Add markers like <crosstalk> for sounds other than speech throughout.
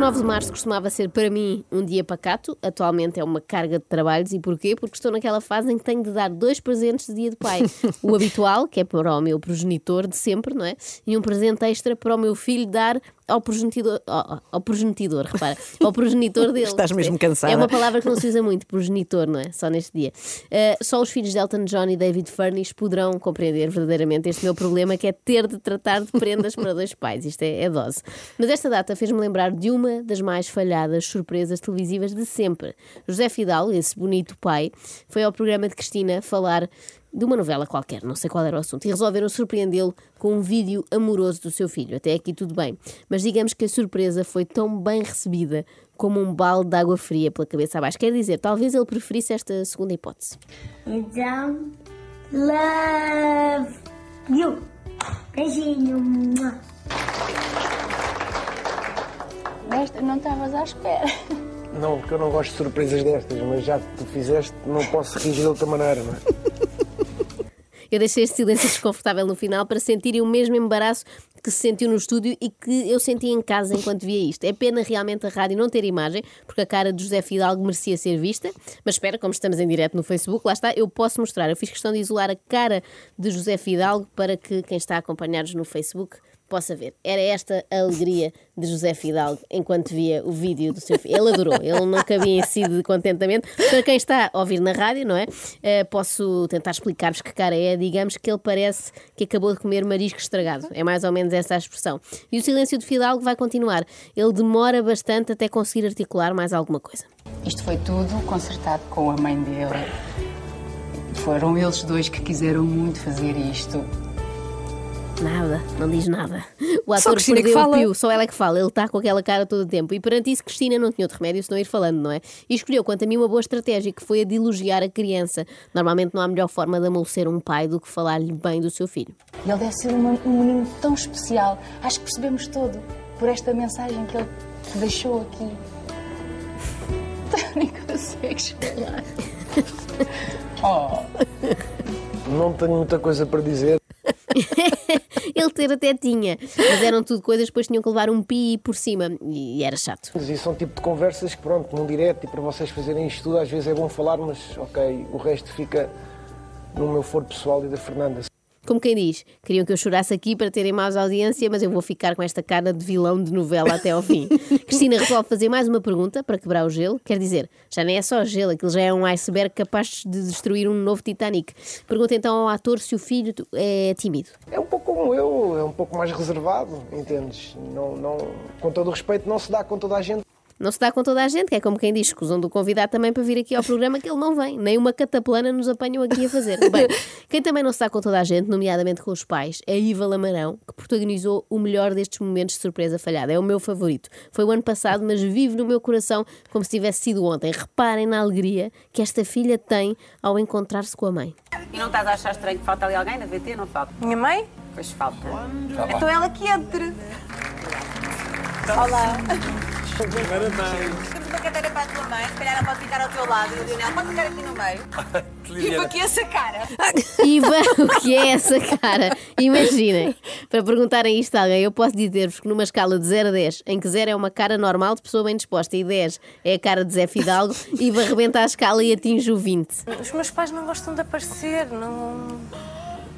19 de março costumava ser para mim um dia pacato, atualmente é uma carga de trabalhos. E porquê? Porque estou naquela fase em que tenho de dar dois presentes de dia de pai. <laughs> O habitual, que é para o meu progenitor de sempre, não é? E um presente extra para o meu filho dar ao progenitor, ao, ao progenitor, repara, ao progenitor <laughs> dele. Estás mesmo cansada. É uma palavra que não se usa muito, progenitor, não é? Só neste dia. Uh, só os filhos de Elton John e David Furnish poderão compreender verdadeiramente este meu problema, que é ter de tratar de prendas para dois pais. Isto é, é dose. Mas esta data fez-me lembrar de uma das mais falhadas surpresas televisivas de sempre. José Fidal, esse bonito pai, foi ao programa de Cristina falar de uma novela qualquer, não sei qual era o assunto, e resolveram surpreendê-lo com um vídeo amoroso do seu filho. Até aqui tudo bem. Mas digamos que a surpresa foi tão bem recebida como um balde de água fria pela cabeça abaixo. Quer dizer, talvez ele preferisse esta segunda hipótese. Então, love you. Beijinho. Desta não estavas à espera. Não, porque eu não gosto de surpresas destas, mas já que tu fizeste, não posso reagir de outra maneira, não é? Eu deixei este silêncio desconfortável no final para sentirem o mesmo embaraço que se sentiu no estúdio e que eu senti em casa enquanto via isto. É pena realmente a rádio não ter imagem, porque a cara de José Fidalgo merecia ser vista, mas espera, como estamos em direto no Facebook, lá está, eu posso mostrar. Eu fiz questão de isolar a cara de José Fidalgo para que quem está a acompanhar-nos no Facebook possa ver. Era esta a alegria de José Fidalgo enquanto via o vídeo do seu filho. Ele adorou, ele não cabia em si de contentamento. Para quem está a ouvir na rádio, não é? Uh, posso tentar explicar-vos que cara é. Digamos que ele parece que acabou de comer marisco estragado. É mais ou menos essa a expressão. E o silêncio de Fidalgo vai continuar. Ele demora bastante até conseguir articular mais alguma coisa. Isto foi tudo consertado com a mãe dele. Foram eles dois que quiseram muito fazer isto. Nada, não diz nada. O ator só perdeu o pio, só ela é que fala, ele está com aquela cara todo o tempo. E perante isso, Cristina não tinha outro remédio senão ir falando, não é? E escolheu, quanto a mim, uma boa estratégia, que foi a de elogiar a criança. Normalmente não há melhor forma de amolecer um pai do que falar-lhe bem do seu filho. Ele deve ser um, um menino tão especial. Acho que percebemos todo por esta mensagem que ele deixou aqui. <laughs> Nem consegues falar. oh. Não tenho muita coisa para dizer. <laughs> Ter até tinha, mas eram tudo coisas que depois tinham que levar um pi por cima e era chato. Mas isso são tipo de conversas que, pronto, num direto e para vocês fazerem isto tudo, às vezes é bom falar, mas ok, o resto fica no meu foro pessoal e da Fernanda. Como quem diz, queriam que eu chorasse aqui para terem mais audiência, mas eu vou ficar com esta cara de vilão de novela até ao fim. <laughs> Cristina resolve fazer mais uma pergunta para quebrar o gelo. Quer dizer, já nem é só gelo, aquilo já é um iceberg capaz de destruir um novo Titanic. Pergunta então ao ator se o filho é tímido. É um pouco como eu, é um pouco mais reservado, entendes? Não, não, com todo o respeito, não se dá com toda a gente. Não se dá com toda a gente, que é como quem diz, escusam do convidado também para vir aqui ao programa que ele não vem. Nem uma cataplana nos apanham aqui a fazer. <laughs> Bem, quem também não se dá com toda a gente, nomeadamente com os pais, é Iva Lamarão, que protagonizou o melhor destes momentos de surpresa falhada. É o meu favorito. Foi o ano passado, mas vive no meu coração como se tivesse sido ontem. Reparem na alegria que esta filha tem ao encontrar-se com a mãe. E não estás a achar estranho que falta ali alguém na VT? Não falta? Minha mãe? Pois falta. Então ela que entre. Olá. Parabéns. Temos uma cadeira para a tua mãe, se calhar ela pode ficar ao teu lado e o Lionel pode ficar aqui no meio. Iva, <laughs> o que é essa cara? <laughs> Iva, o que é essa cara? Imaginem, para perguntarem isto a alguém, eu posso dizer-vos que numa escala de 0 a 10, em que 0 é uma cara normal de pessoa bem disposta e 10 é a cara de Zé Fidalgo, <laughs> Iva rebenta a escala e atinge o 20. Os meus pais não gostam de aparecer, não.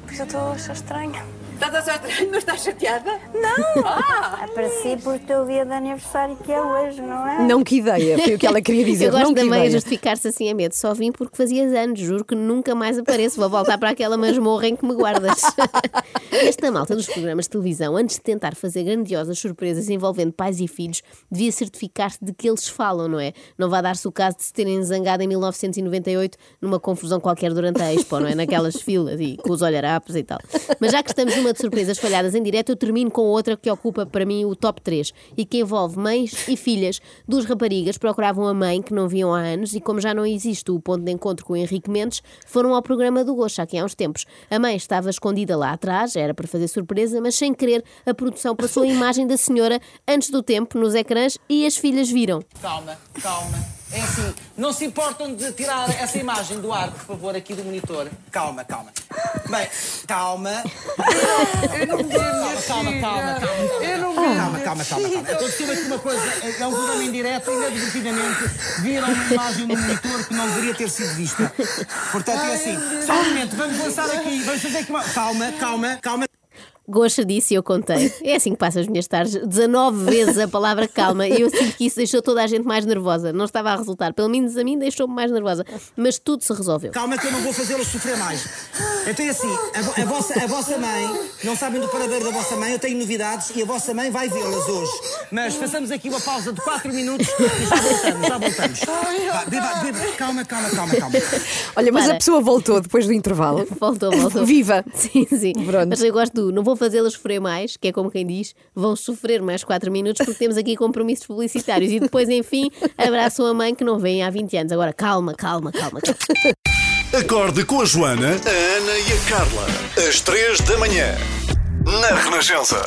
Por isso eu estou a achar estranho. Estás a? <laughs> Não estás chateada? Não! Ah. Apareci por teu dia de aniversário que é hoje, não é? Não, que ideia, foi o que ela queria dizer. Eu gosto não, também a justificar-se assim a medo. Só vim porque fazias anos, juro que nunca mais apareço. Vou voltar para aquela masmorra em que me guardas. <laughs> Esta malta dos programas de televisão, antes de tentar fazer grandiosas surpresas envolvendo pais e filhos, devia certificar-se de que eles falam, não é? Não vai dar-se o caso de se terem zangado em 1998 numa confusão qualquer durante a Expo, não é? Naquelas filas e com os olharapos e tal. Mas já que estamos numa de surpresas falhadas em direto, eu termino com outra que ocupa para mim o top 3 e que envolve mães e filhas. Duas raparigas procuravam a mãe que não viam há anos e, como já não existe o ponto de encontro com Henrique Mendes, foram ao programa do Gosto aqui há uns tempos. A mãe estava escondida lá atrás, era para fazer surpresa, mas sem querer, a produção passou a imagem da senhora antes do tempo nos ecrãs e as filhas viram. Calma, calma. É assim, não se importam de tirar essa imagem do ar, por favor, aqui do monitor. Calma, calma. Bem, calma. Eu não Calma, calma, calma, calma. Eu não Calma, calma, calma, calma. Aconteceu aqui uma coisa, é um programa em direto e inadvertidamente viram uma imagem no monitor que não deveria ter sido vista. Portanto, é assim, só um momento, vamos lançar aqui, vamos fazer aqui uma... Calma, calma, calma. Gosta disso e eu contei. É assim que passa as minhas tardes. 19 vezes a palavra calma e eu sinto que isso deixou toda a gente mais nervosa. Não estava a resultar. Pelo menos a mim deixou-me mais nervosa. Mas tudo se resolveu. Calma que eu não vou fazê-los sofrer mais. Então é assim, a, vo- a vossa, a vossa mãe, não sabem do paradeiro da vossa mãe, eu tenho novidades e a vossa mãe vai vê-las hoje. Mas façamos aqui uma pausa de 4 minutos e já voltamos, já voltamos. Vá, beba, beba. Calma, calma, calma, calma. Olha, mas Para. a pessoa voltou depois do intervalo. Voltou, voltou. Viva! Sim, sim. Pronto. Mas eu gosto do não vou fazê-las sofrer mais, que é como quem diz, vão sofrer mais 4 minutos porque temos aqui compromissos publicitários. E depois, enfim, abraçam a mãe que não vem há 20 anos. Agora, calma, calma, calma. calma. Acorde com a Joana, a Ana e a Carla. Às três da manhã. Na Renascença.